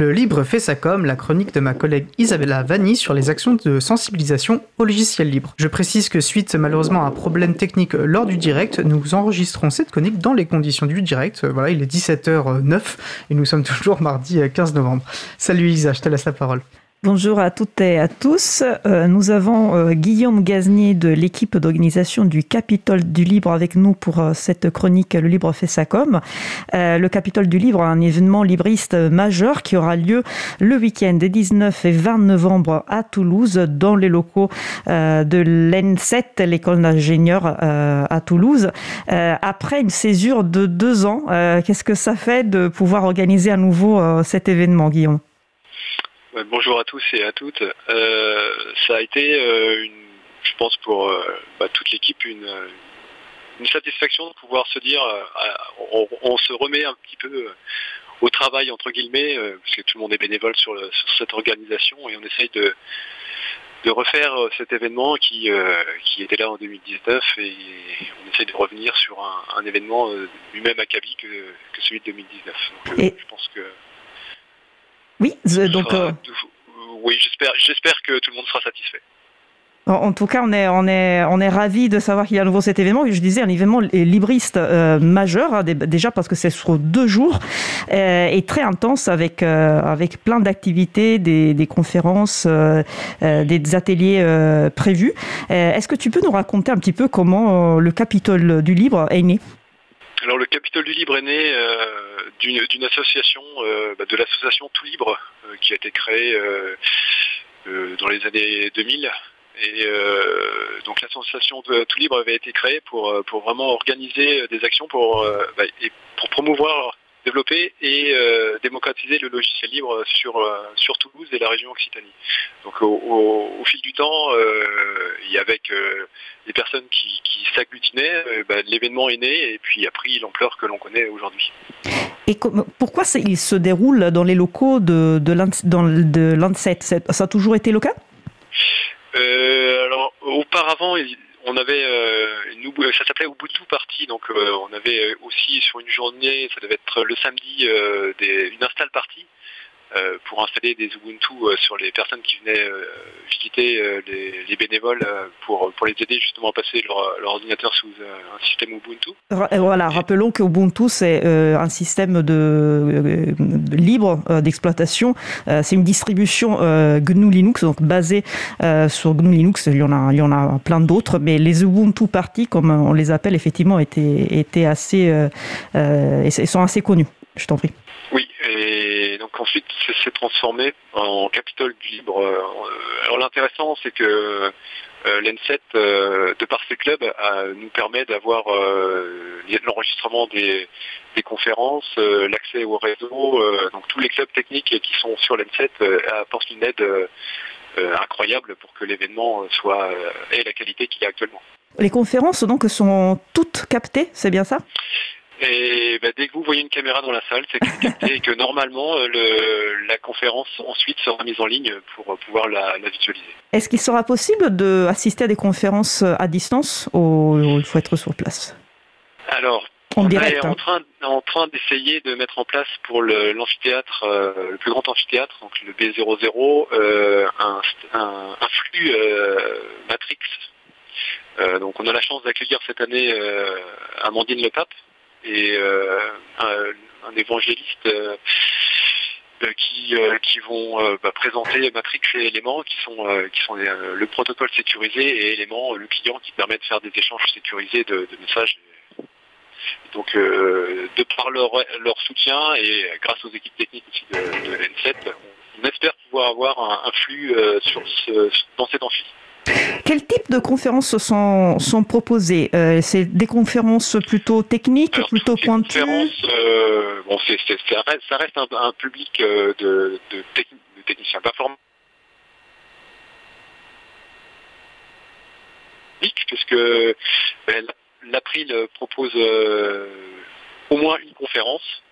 Le Libre fait sa com, la chronique de ma collègue Isabella Vanni sur les actions de sensibilisation au logiciel libre. Je précise que suite malheureusement à un problème technique lors du direct, nous enregistrons cette chronique dans les conditions du direct. Voilà, il est 17h09 et nous sommes toujours mardi 15 novembre. Salut Isa, je te laisse la parole. Bonjour à toutes et à tous. Euh, nous avons euh, Guillaume Gaznier de l'équipe d'organisation du Capitole du Libre avec nous pour euh, cette chronique Le Libre fait sa com. le Capitole du Libre, un événement libriste majeur qui aura lieu le week-end des 19 et 20 novembre à Toulouse dans les locaux de l'N7, l'école d'ingénieurs à Toulouse. après une césure de deux ans, qu'est-ce que ça fait de pouvoir organiser à nouveau cet événement, Guillaume? Bonjour à tous et à toutes. Euh, ça a été, euh, une, je pense pour euh, bah, toute l'équipe, une, une, satisfaction de pouvoir se dire, on, se remet un petit peu au travail entre guillemets, parce que tout le monde est bénévole sur, sur cette organisation et on essaye de, de refaire cet événement qui, qui était là en 2019 et on essaye de revenir sur un, événement lui-même acabit que, que celui de 2019. Donc, je pense que oui, donc. Euh, oui, j'espère, que tout le monde sera satisfait. En tout cas, on est, on est, on est ravis de savoir qu'il y a à nouveau cet événement. Je disais, un événement libriste euh, majeur, hein, déjà parce que c'est sur deux jours euh, et très intense avec, avec plein d'activités, des, conférences, des ateliers prévus. Est-ce que tu peux nous raconter un petit peu comment le Capitole du Libre est né? Alors le Capitole du Libre est né euh, d'une association, euh, bah, de l'association Tout Libre, euh, qui a été créée dans les années 2000. Et donc l'association Tout Libre avait été créée pour, pour vraiment organiser des actions pour, bah, et pour promouvoir développer et euh, démocratiser le logiciel libre sur, euh, sur Toulouse et la région Occitanie. Donc au, fil du temps, euh, et avec les personnes qui, qui s'agglutinaient, bah, l'événement est né et puis a pris l'ampleur que l'on connaît aujourd'hui. Et pourquoi il se déroule dans les locaux de, de l'ANSET? Ça a toujours été le cas? Alors auparavant, on avait, euh, ça s'appelait Ubuntu Party, donc euh, on avait aussi sur une journée, ça devait être le samedi, euh, une install party pour installer des Ubuntu euh, sur les personnes qui venaient euh, visiter les, bénévoles pour, pour les aider justement à passer leur, ordinateur sous un système Ubuntu. Voilà, rappelons que Ubuntu c'est un système de, libre d'exploitation. c'est une distribution GNU Linux, donc basée sur GNU Linux. Il y en a, il y en a plein d'autres, mais les Ubuntu Party, comme on les appelle effectivement, étaient, étaient assez, sont assez connus. Je t'en prie. Oui, et donc ensuite c'est transformé en Capitole du Libre. Euh, alors l'intéressant c'est que euh, l'N7, euh, de par ses clubs, nous permet d'avoir l'enregistrement des, conférences, l'accès au réseau, donc tous les clubs techniques qui sont sur l'N7 apportent une aide incroyable pour que l'événement soit ait la qualité qu'il a actuellement. Les conférences donc sont toutes captées, c'est bien ça? Et bah, dès que vous voyez une caméra dans la salle, c'est que, que normalement euh, le, la conférence ensuite sera mise en ligne pour pouvoir la, visualiser. Est-ce qu'il sera possible d'assister à des conférences à distance ou il faut être sur place? Alors, on est en hein. train, en train d'essayer de mettre en place pour l'amphithéâtre, euh, le, plus grand amphithéâtre, donc le B00, euh, un, un, un, flux Matrix. donc on a la chance d'accueillir cette année Amandine Le Pape, et euh, un, évangéliste euh, euh, qui, qui vont bah, présenter Matrix et éléments qui sont, qui sont le protocole sécurisé et éléments, le client qui permet de faire des échanges sécurisés de, messages. Donc, de par leur, leur, soutien et grâce aux équipes techniques aussi de, de l'N7, on espère pouvoir avoir un, flux sur ce, dans cet amphi. Quel type de conférences sont, sont proposées euh, C'est des conférences plutôt techniques, plutôt pointues euh, bon, ça reste, un, public euh, de, de, techniciens pas puisque ben, l'April propose au moins une conférence.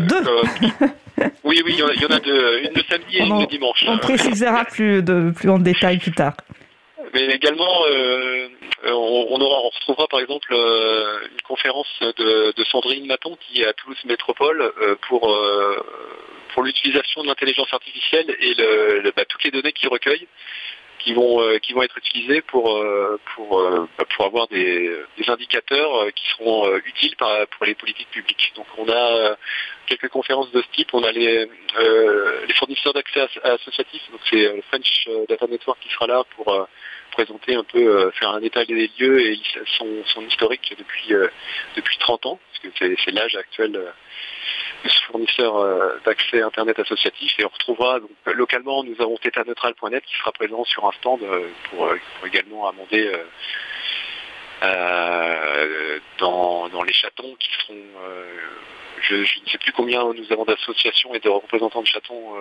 deux Oui, oui, il y, en a deux, une le samedi et une le dimanche. On précisera plus, de, plus en détail plus tard. Mais également, euh, on, aura, on retrouvera par exemple euh, une conférence de, Sandrine Maton qui est à Toulouse Métropole euh, pour pour l'utilisation de l'intelligence artificielle et le, bah, toutes les données qu'il recueille qui vont euh, qui vont être utilisés pour euh, pour euh, bah, pour avoir des, indicateurs qui seront utiles pour les politiques publiques. Donc on a quelques conférences de ce type. On a les les fournisseurs d'accès associatifs. Donc c'est le French Data Network qui sera là pour présenter un peu, faire un état des lieux et son, son historique depuis depuis 30 ans, parce que c'est l'âge actuel fournisseur euh, d'accès Internet associatif et on retrouvera donc, localement, nous avons tetaneutral.net qui sera présent sur un stand euh, pour, euh, pour également amender dans, dans, les chatons qui seront je, ne sais plus combien nous avons d'associations et de représentants de chatons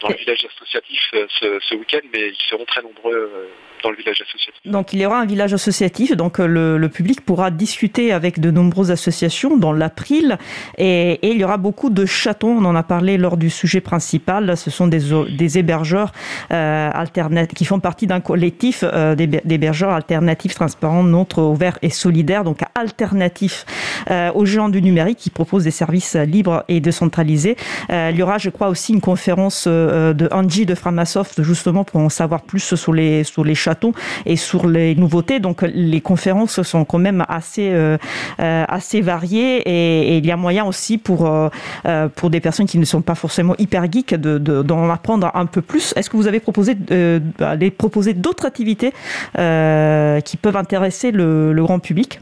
dans le village associatif ce, week-end, mais ils seront très nombreux dans le village associatif. Donc il y aura un village associatif, donc le, le public pourra discuter avec de nombreuses associations dans l'April, et, et, il y aura beaucoup de chatons, on en a parlé lors du sujet principal, ce sont des, des hébergeurs euh, alternatifs, qui font partie d'un collectif euh, d'hébergeurs alternatifs, transparents, neutres, ouverts et solidaires, donc alternatifs euh, aux géants du numérique qui proposent des services libres et décentralisés. Euh, il y aura, je crois, aussi une conférence euh, de Angie de Framasoft, justement pour en savoir plus sur les, sur les chatons et sur les nouveautés. Donc les conférences sont quand même assez, assez variées et, il y a moyen aussi pour, pour des personnes qui ne sont pas forcément hyper geeks d'en de, d'en apprendre un peu plus. Est-ce que vous avez proposé, proposer d'autres activités qui peuvent intéresser le grand public?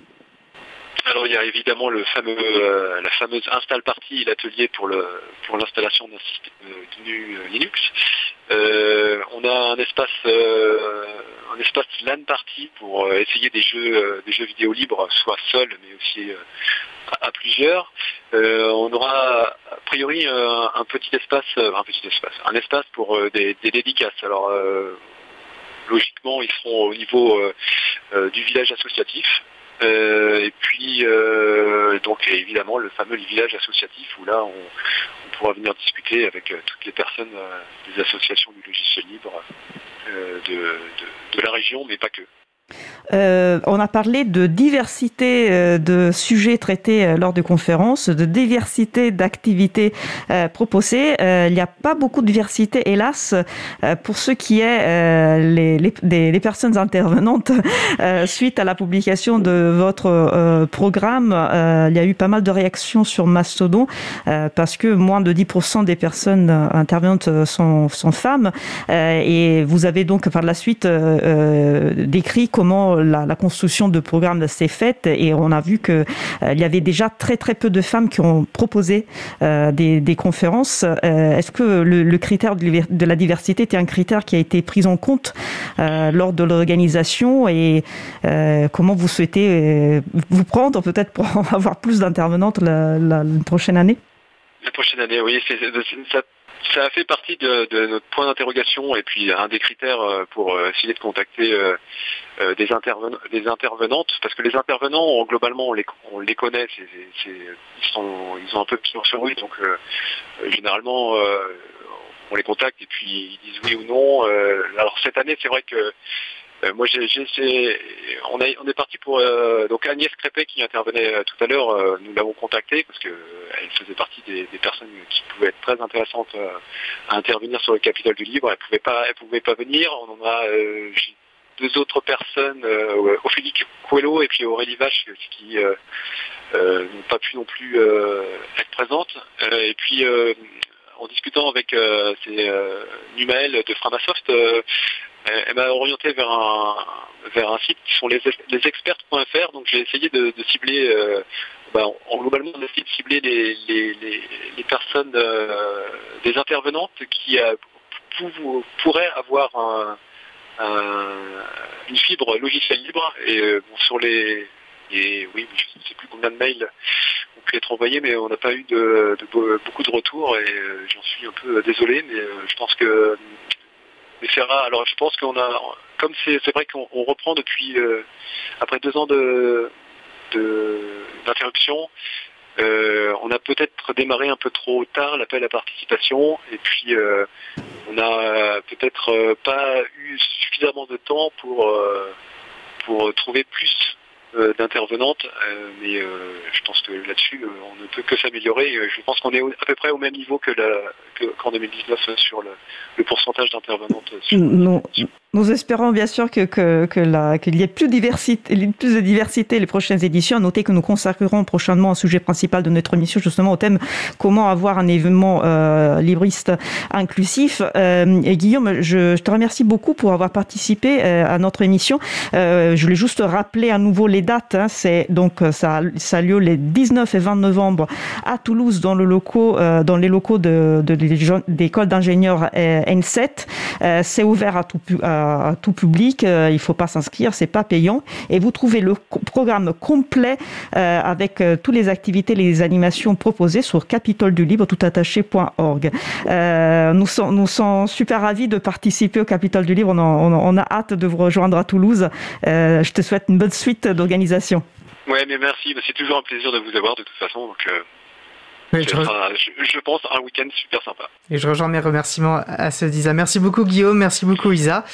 Alors il y a évidemment le fameux, euh, la fameuse install party, l'atelier pour le pour l'installation d'un système GNU euh, Linux. Euh, on a un espace un espace LAN party pour essayer des jeux des jeux vidéo libres, soit seul mais aussi à, plusieurs. on aura a priori un, petit espace, un petit espace, un espace pour des, dédicaces. Alors logiquement ils seront au niveau du village associatif. Euh, et puis, euh, évidemment, le fameux village associatif où là, on, pourra venir discuter avec euh, toutes les personnes des associations du logiciel libre de la région, mais pas que. Euh, on a parlé de diversité euh, de sujets traités euh, lors de conférences, de diversité d'activités proposées. il n'y a pas beaucoup de diversité, hélas, pour ce qui est les, personnes intervenantes. suite à la publication de votre programme, il y a eu pas mal de réactions sur Mastodon parce que moins de 10% des personnes intervenantes sont, sont femmes. et vous avez donc par la suite décrit comment la, construction de programmes s'est faite et on a vu qu'il euh, y avait déjà très très peu de femmes qui ont proposé euh, des, conférences. Euh, est-ce que le, critère de la diversité était un critère qui a été pris en compte lors de l'organisation? Et comment vous souhaitez vous prendre peut-être pour avoir plus d'intervenantes la, prochaine année? La prochaine année, oui. ça ça a fait partie de, notre point d'interrogation et puis un des critères euh, pour euh, essayer de contacter euh, des, intervenantes, parce que les intervenants, globalement, on les, on les connaît, ils, sont, ils ont un peu de sur rue, donc généralement, on les contacte et puis ils disent oui ou non. alors cette année, c'est vrai que moi, j'ai, on, est parti pour euh, donc Agnès Crépé qui intervenait euh, tout à l'heure. nous l'avons contactée parce qu'elle faisait partie des, personnes qui pouvaient être très intéressantes à intervenir sur le Capitole du Libre. Elle pouvait pas, elle pouvait pas venir. On en a deux autres personnes, Ophélie Coelho et puis Aurélie Vache, qui n'ont pas pu non plus être présentes. et puis en discutant avec Numael de Framasoft, elle, m'a orienté vers un, vers un site qui sont les, experts.fr. Donc j'ai essayé de, cibler, euh, bah, en globalement, on a essayé de cibler les, les, personnes, euh, des intervenantes qui euh, pourraient avoir une fibre logicielle libre. Et sur les, et oui, je ne sais plus combien de mails ont pu être envoyés, mais on n'a pas eu de, beaucoup de retours et j'en suis un peu désolé, mais je pense que mais rare. Alors je pense qu'on a, comme c'est vrai qu'on reprend depuis euh, après deux ans de d'interruption. Euh, on a peut-être démarré un peu trop tard l'appel à participation et puis euh, on n'a peut-être pas eu suffisamment de temps pour pour trouver plus d'intervenantes, mais je pense que là-dessus, on ne peut que s'améliorer. Je pense qu'on est à peu près au même niveau que qu'en 2019 sur le, pourcentage d'intervenantes. Nous espérons bien sûr que, que, que qu'il y ait plus, diversité, plus de diversité les prochaines éditions. Notez que nous consacrerons prochainement un sujet principal de notre émission justement au thème comment avoir un événement euh, libriste inclusif. Euh, et Guillaume, je, je, te remercie beaucoup pour avoir participé euh, à notre émission. Euh, je voulais juste rappeler à nouveau les dates. Hein. C'est donc ça, ça a lieu les 19 et 20 novembre à Toulouse dans le locaux, euh, dans les locaux de l'école d'ingénieurs N7. C'est ouvert à tout à tout public. Euh, il ne faut pas s'inscrire, c'est pas payant. Et vous trouvez le programme complet euh, avec euh, toutes les activités, les animations proposées sur capitoledulibre toutattaché.org. nous, sommes, nous sommes super ravis de participer au Capitole du Livre. On a, hâte de vous rejoindre à Toulouse. je te souhaite une bonne suite d'organisation. Ouais, mais merci. C'est toujours un plaisir de vous avoir de toute façon. Je, pense un week-end super sympa. Et je rejoins mes remerciements à ce Isa. Merci beaucoup Guillaume, merci beaucoup Isa.